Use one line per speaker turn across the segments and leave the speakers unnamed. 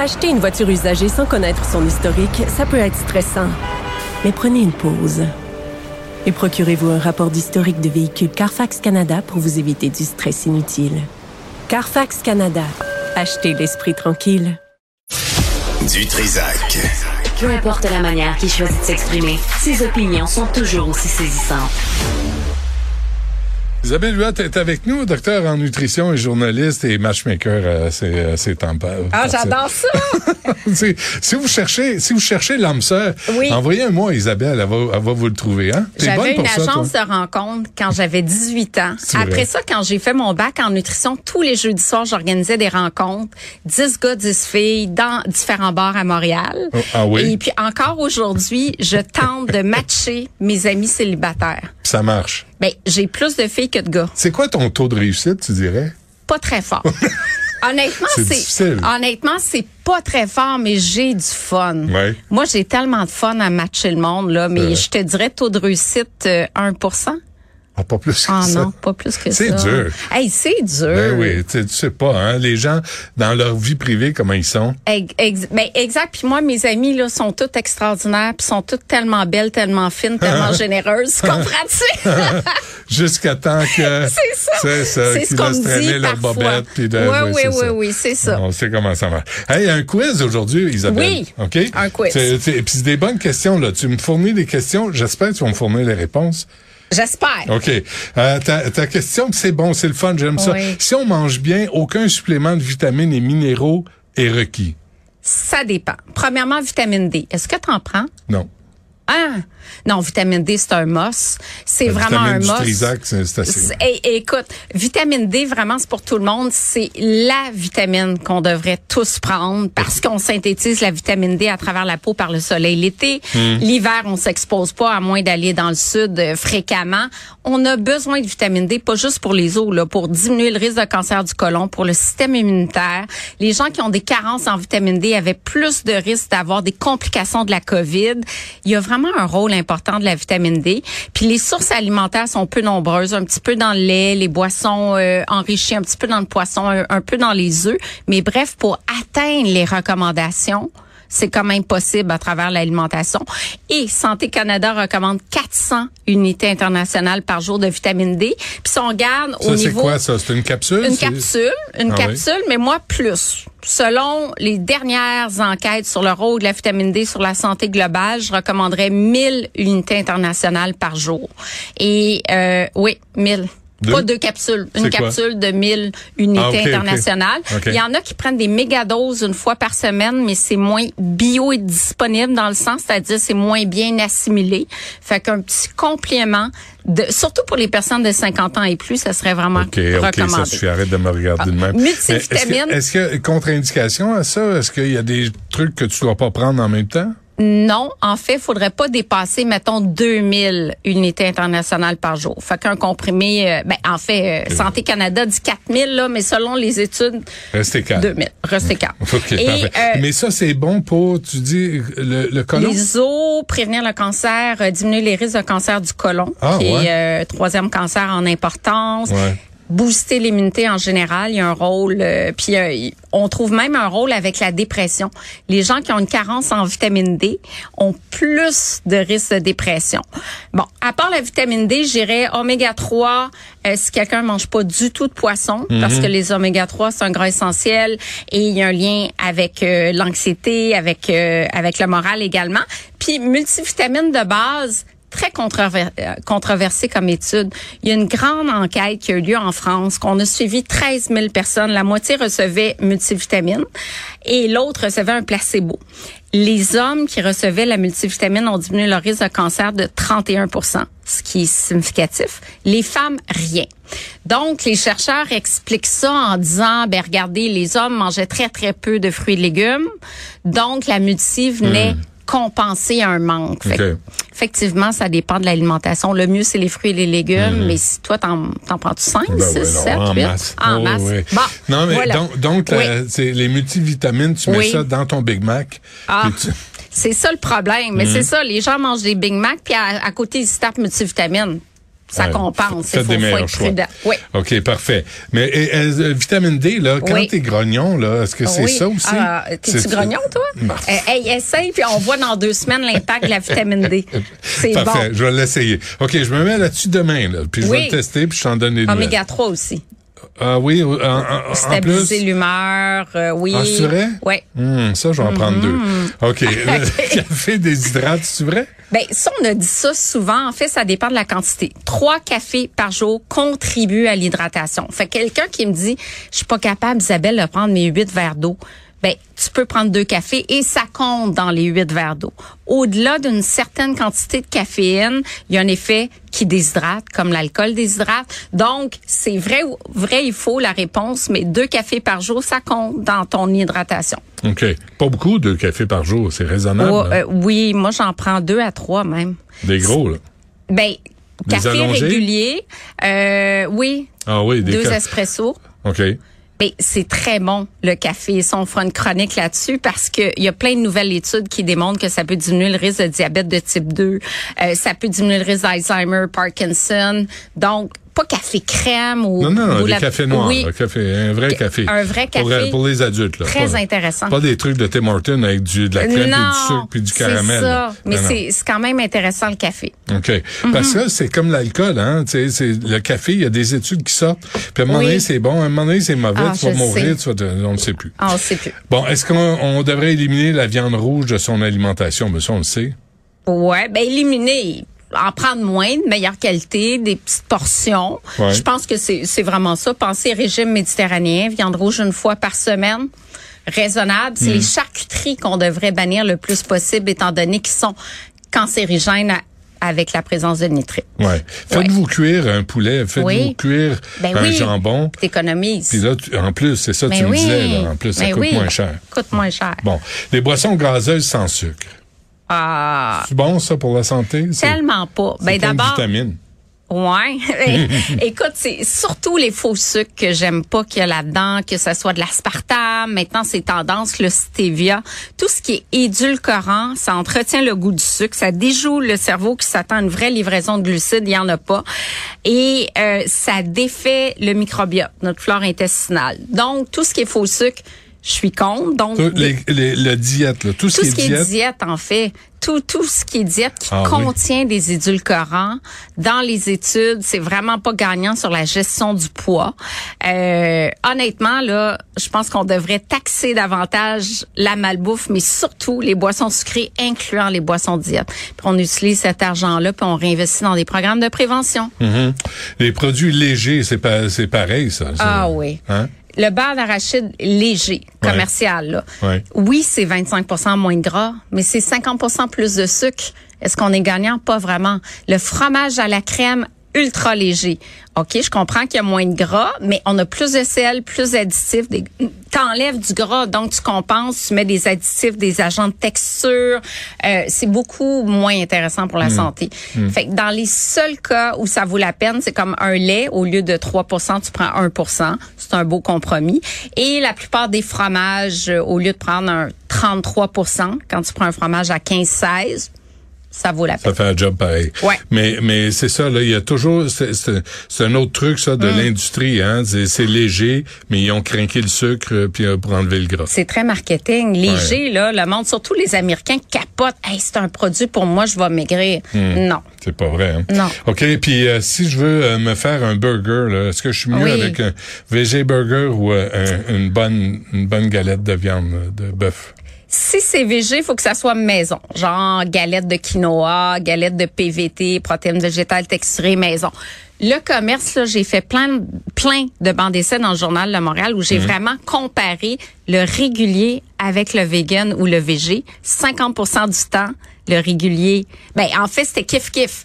Acheter une voiture usagée sans connaître son historique, ça peut être stressant. Mais prenez une pause. Et procurez-vous un rapport d'historique de véhicule Carfax Canada pour vous éviter du stress inutile. Carfax Canada. Achetez l'esprit tranquille.
Du Trisac.
Peu importe la manière qu'il choisit de s'exprimer, ses opinions sont toujours aussi saisissantes.
Isabelle Huot est avec nous, docteur en nutrition et journaliste et matchmaker à à ses temps.
Ah, j'adore ça!
si, vous cherchez, si vous cherchez l'âme sœur,
Oui.
envoyez un mot à Isabelle, elle va, elle va vous le trouver. Hein?
J'avais une
ça,
agence
toi?
de rencontre quand j'avais 18 ans. Après
vrai.
ça, quand j'ai fait mon bac en nutrition, tous les jeudis soirs, j'organisais des rencontres. 10 gars, 10 filles dans différents bars à Montréal.
Oh, ah oui?
Et puis encore aujourd'hui, je tente de matcher mes amis célibataires.
Ça marche.
Ben, j'ai plus de filles que de gars.
C'est quoi ton taux de réussite, tu dirais?
Pas très fort. Honnêtement,
C'est
honnêtement, c'est pas très fort, mais j'ai du fun.
Ouais.
Moi, j'ai tellement de fun à matcher le monde là, mais
vrai.
je te dirais taux de réussite euh, 1
Ah, pas plus que
Ah
ça.
non, pas plus que ça.
C'est dur.
Hey, c'est dur.
Ben oui, tu sais- pas, hein, les gens, dans leur vie privée, comment ils sont?
Ex- ben, exact. Puis moi, mes amies là sont toutes extraordinaires, puis sont toutes tellement belles, tellement fines, tellement généreuses. Comprends-tu?
Jusqu'à temps que...
c'est ça.
C'est ça,
C'est ce qu'on dit
leur
parfois.
bobette. puis de-
oui, oui, oui, oui, c'est ça.
On sait comment ça marche. Hey, un quiz aujourd'hui, Isabelle.
Oui,
OK?
un quiz.
Puis c'est des bonnes questions, là. Tu me fournis des questions. J'espère que tu vas me fournir les réponses.
J'espère.
OK. Euh, ta, ta question, c'est bon, c'est le fun, j'aime ça. Si on mange bien, aucun supplément de vitamines et minéraux est requis?
Ça dépend. Premièrement, vitamine D. Est-ce que tu en prends?
Non.
Ah! Non, vitamine D, c'est un mos. C'est vraiment un
vitamine du
mos.
Trisac, c'est c'est assez.
C'est- et- et écoute, vitamine D, vraiment, c'est pour tout le monde. C'est la vitamine qu'on devrait tous prendre parce qu'on synthétise la vitamine D à travers la peau par le soleil l'été.
Hmm.
L'hiver, on s'expose pas à moins d'aller dans le sud euh, fréquemment. On a besoin de vitamine D, pas juste pour les os, là, pour diminuer le risque de cancer du côlon, pour le système immunitaire. Les gens qui ont des carences en vitamine D avaient plus de risques d'avoir des complications de la COVID. Il y a vraiment un rôle important de la vitamine D. Puis les sources alimentaires sont peu nombreuses, un petit peu dans le lait, les boissons euh, enrichies, un petit peu dans le poisson, un, un peu dans les œufs. Mais bref, pour atteindre les recommandations, c'est quand même possible à travers l'alimentation. Et Santé Canada recommande 400 unités internationales par jour de vitamine D. Puis si on regarde au
Ça, c'est
niveau...
quoi, ça? C'est une capsule?
Une
C'est-
capsule, une
Ah oui?
capsule, mais moi plus. Selon les dernières enquêtes sur le rôle de la vitamine D sur la santé globale, je recommanderais 1000 unités internationales par jour. Et euh, oui, 1000.
Deux?
Pas deux capsules, une capsule de 1000 unités
Ah,
internationales.
Ok.
Il y en a qui prennent des mégadoses une fois par semaine, mais c'est moins bio et disponible dans le sens, c'est-à-dire c'est moins bien assimilé. Fait qu'un petit complément, de, surtout pour les personnes de 50 ans et plus, ça serait vraiment
OK, OK, ça
recommandé.
suffit. Arrête de me regarder de même.
Ah, multivitamine.
Mais Est-ce que- est-ce qu'il y a contre-indication à ça? Est-ce qu'il y a des trucs que tu dois pas prendre en même temps?
Non, en fait, il faudrait pas dépasser, mettons, 2000 unités internationales par jour. Fait qu'un comprimé, euh, ben, en fait, euh, Santé Canada dit 4000, là, mais selon les études,
Restez calme.
2000. Restez calme.
OK,
Et,
parfait.
euh,
Mais ça, c'est bon pour, tu dis, le, le colon?
Les os, prévenir le cancer, euh, diminuer les risques de cancer du côlon,
Ah,
qui
ouais.
est euh, troisième cancer en importance.
Ouais.
Booster l'immunité en général, il y a un rôle. euh, puis euh, on trouve même un rôle avec la dépression. Les gens qui ont une carence en vitamine D ont plus de risques de dépression. Bon, à part la vitamine D, j'irais oméga 3 euh, si quelqu'un mange pas du tout de poisson, parce que les oméga 3 c'est un gras essentiel et il y a un lien avec euh, l'anxiété, avec euh, avec le moral également. Puis multivitamine de base très controver- euh, controversé comme étude. Il y a une grande enquête qui a eu lieu en France, qu'on a suivi 13 000 personnes. La moitié recevait multivitamine et l'autre recevait un placebo. Les hommes qui recevaient la multivitamine ont diminué leur risque de cancer de 31% ce qui est significatif. Les femmes, rien. Donc, les chercheurs expliquent ça en disant, ben regardez, les hommes mangeaient très, très peu de fruits et légumes. Donc, la multi venait compenser un manque. Fait effectivement, ça dépend de l'alimentation. Le mieux, c'est les fruits et les légumes. Mais si toi, t'en, t'en prends-tu 5,
Ben
6,
ouais, non,
7,
en
8?
masse.
En
Oh,
masse. Bon,
non, mais
voilà.
donc, donc
Oui.
la- c'est les multivitamines, tu mets
Oui.
ça dans ton Big Mac.
Ah,
tu-
c'est ça le problème.
Mm.
Mais c'est ça, les gens mangent des Big Mac, puis à, à côté, ils se tapent multivitamines. Ça
Ouais.
compense. Il faut, être
choix.
prudent. Oui.
OK, parfait. Mais et, euh, vitamine D, là, quand
Oui.
t'es grognon, là, est-ce que c'est
Oui.
ça aussi?
Ah, T'es-tu grognon, toi? Euh, hey, essaye, puis on voit dans deux semaines l'impact de la vitamine D. C'est
Parfait,
bon.
je vais l'essayer. OK, je me mets là-dessus demain, là, puis je vais le tester, puis je t'en donne des.
Oméga 3 aussi.
Ah oui, en, en- en plus.
Stabiliser l'humeur, euh, oui.
Ah, c'est vrai?
Oui.
Hum, ça, je vais en prendre deux. OK. Le café déshydrate, c'est vrai?
Ben, ça, on a dit ça souvent. En fait, ça dépend de la quantité. Trois cafés par jour contribuent à l'hydratation. Fait que quelqu'un qui me dit, je suis pas capable, Isabelle, de prendre mes huit verres d'eau. Ben, tu peux prendre deux cafés et ça compte dans les huit verres d'eau. Au-delà d'une certaine quantité de caféine, il y a un effet qui déshydrate, comme l'alcool déshydrate. Donc, c'est vrai, ou- vrai, il faut la réponse, mais deux cafés par jour, ça compte dans ton hydratation.
OK. Pas beaucoup de café par jour, c'est raisonnable.
Oh,
hein?
euh, oui, moi, j'en prends deux à trois même.
Des gros, là?
Ben,
Des
café
allongés?
régulier, euh, oui,
Ah oui, des
deux
ca-
espressos.
OK.
Ben, c'est très bon, le café. On fera une chronique là-dessus parce que il y a plein de nouvelles études qui démontrent que ça peut diminuer le risque de diabète de type 2, euh, ça peut diminuer le risque d'Alzheimer, Parkinson. Donc, pas café crème ou...
Non, non, non,
ou
des
la-
cafés noirs.
Oui,
Un, café, un vrai café.
un vrai café.
pour les adultes. Là.
Très
Pas-
intéressant.
Pas des trucs de Tim Hortons avec du, de la crème, puis du sucre, puis du caramel.
c'est ça. Mais c'est quand même intéressant, le café.
OK. Parce que c'est comme l'alcool, hein. Tu sais, le café, il y a des études qui sortent. Puis à un moment
Oui.
donné, c'est bon. À un moment donné, c'est mauvais.
Ah,
tu vas mourir,
sais.
tu vas te- on ne sait plus.
Ah, on sait plus.
Bon, est-ce qu'on on devrait éliminer la viande rouge de son alimentation? Mais ça, on le sait.
Ouais, ben éliminer, en prendre moins, de meilleure qualité, des petites portions.
Ouais.
Je pense que c'est vraiment ça. Pensez régime méditerranéen, viande rouge une fois par semaine. Raisonnable. C'est
Hmm.
les charcuteries qu'on devrait bannir le plus possible, étant donné qu'ils sont cancérigènes à- avec la présence de nitrite.
Ouais. Faites-vous cuire un poulet, faites-vous
Oui.
cuire
Ben
un
oui.
jambon.
T'économises.
Puis là, tu- en plus, c'est ça que
Ben
tu me
oui.
disais, là. En plus, ça
Ben
coûte moins cher.
Coûte moins cher.
Bon. Les boissons gazeuses sans sucre.
Ah,
C'est bon, ça, pour la santé?
Tellement pas. Ben d'abord,
vitamines.
Ouais. Écoute, c'est surtout les faux sucres que j'aime pas qu'il y a là-dedans, que ce soit de l'aspartame, maintenant c'est tendance, le stevia. Tout ce qui est édulcorant, ça entretient le goût du sucre, ça déjoue le cerveau qui s'attend à une vraie livraison de glucides, il y en a pas. Et euh, ça défait le microbiote, notre flore intestinale. Donc, tout ce qui est faux sucre, je suis contre. Donc,
Tout, les, les, le diète, là. Tout,
tout
ce qui est diète.
diète, en fait, tout tout ce qui est diète qui
Ah oui.
contient des édulcorants dans les études, c'est vraiment pas gagnant sur la gestion du poids. Euh, honnêtement là, je pense qu'on devrait taxer davantage la malbouffe, mais surtout les boissons sucrées, incluant les boissons diète. Puis on utilise cet argent-là puis on réinvestit dans des programmes de prévention.
Mhm. Les produits légers, c'est pas, c'est pareil, ça. ça.
Ah oui.
Hein?
Le beurre d'arachide léger,
Ouais.
commercial, là.
Ouais.
Oui, c'est 25% moins de gras, mais c'est 50% plus de sucre. Est-ce qu'on est gagnant? Pas vraiment. Le fromage à la crème ultra léger. OK, je comprends qu'il y a moins de gras, mais on a plus de sel, plus d'additifs. Des... T'enlèves du gras, donc tu compenses, tu mets des additifs, des agents de texture. Euh, c'est beaucoup moins intéressant pour la santé. Fait que dans les seuls cas où ça vaut la peine, c'est comme un lait, au lieu de 3% tu prends 1% C'est un beau compromis. Et la plupart des fromages, euh, au lieu de prendre un 33% quand tu prends un fromage à 15-16, ça vaut la peine.
Ça fait un job pareil.
Ouais.
Mais mais c'est ça là, il y a toujours c'est un autre truc ça de
Mm.
l'industrie hein, c'est léger mais ils ont craqué le sucre puis euh, pour enlever le gras.
C'est très marketing. Léger, là, le monde, surtout les Américains, capotent. Hey, c'est un produit pour moi, je vais maigrir. Non.
C'est pas vrai. Hein?
Non.
OK, puis euh, si je veux euh, me faire un burger là, est-ce que je suis mieux
Oui.
avec un VG burger ou euh, un- une bonne une bonne galette de viande euh, de bœuf?
Si c'est végé, il faut que ça soit maison. Genre galette de quinoa, galette de PVT, protéines végétales texturées maison. Le commerce, là, j'ai fait plein, plein de bancs d'essai dans le journal de Montréal où j'ai
Mhm.
vraiment comparé le régulier avec le vegan ou le végé. 50 du temps, le régulier. Ben, en fait, c'était kiff-kiff.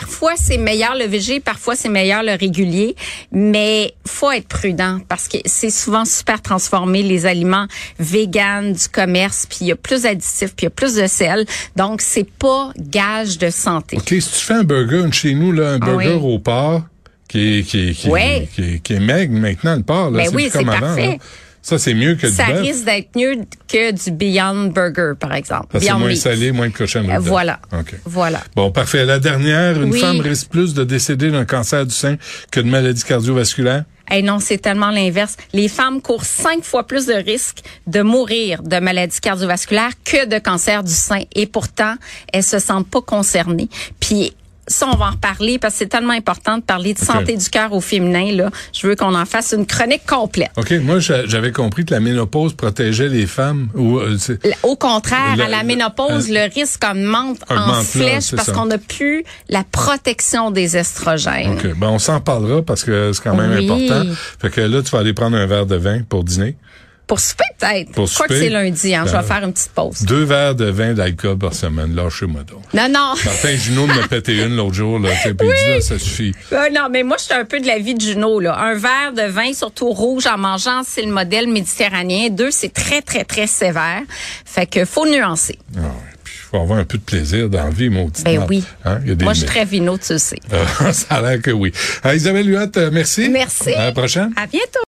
Parfois, c'est meilleur le végé, parfois, c'est meilleur le régulier. Mais faut être prudent parce que c'est souvent super transformé, les aliments véganes du commerce, puis il y a plus d'additifs, puis il y a plus de sel. Donc, c'est pas gage de santé.
OK, si tu fais un burger chez nous, là, un
Ah
burger
oui.
au porc, qui est, qui est, qui, qui est, qui est maigre maintenant, le porc, là,
Ben
c'est
oui,
comme avant.
parfait.
là. Ça, c'est mieux que
Ça
du bœuf.
risque d'être mieux que du Beyond Burger, par exemple.
Parce que c'est moins
Meat.
salé, moins de cochonnerie.
Euh, voilà.
OK.
Voilà.
Bon, parfait. La dernière, une
Oui.
femme risque plus de décéder d'un cancer du sein que de maladie cardiovasculaire.
Eh non, c'est tellement l'inverse. Les femmes courent cinq fois plus de risques de mourir de maladies cardiovasculaires que de cancer du sein. Et pourtant, elles se sentent pas concernées. Puis ça, on va en reparler parce que c'est tellement important de parler de santé du cœur au féminin. Là, je veux qu'on en fasse une chronique complète.
OK, moi, j'a- j'avais compris que la ménopause protégeait les femmes. Ou, euh,
Au contraire,
La-
à la ménopause,
la-
le risque augmente, en
Augmente,
flèche parce qu'on n'a plus la protection des estrogènes.
OK. Ben, on s'en parlera parce que c'est quand même
Oui.
important. Fait que là, tu vas aller prendre un verre de vin pour dîner.
Pour souper, peut-être.
Pour
Je crois que c'est lundi. Hein, je
Ben,
vais faire une petite pause.
Deux verres de vin d'alcool par semaine. Lâchez-moi donc.
Non, non.
Martin Junot m'a pété une l'autre jour, là. sais, Puis il dit, là, ça suffit.
Euh, non, mais moi, je suis un peu de la vie de Juno. Là. Un verre de vin, surtout rouge, en mangeant, c'est le modèle méditerranéen. Deux, c'est très, très, très sévère. Fait que faut nuancer.
Ah ouais. Puis, il faut avoir un peu de plaisir dans la vie, mon petit.
Ben oui.
Hein? Il y a des
Moi, je suis très vino, tu le sais.
Ah, ça a l'air que oui. Ah, Isabelle Huot, euh, merci.
Merci.
À la prochaine.
À bientôt.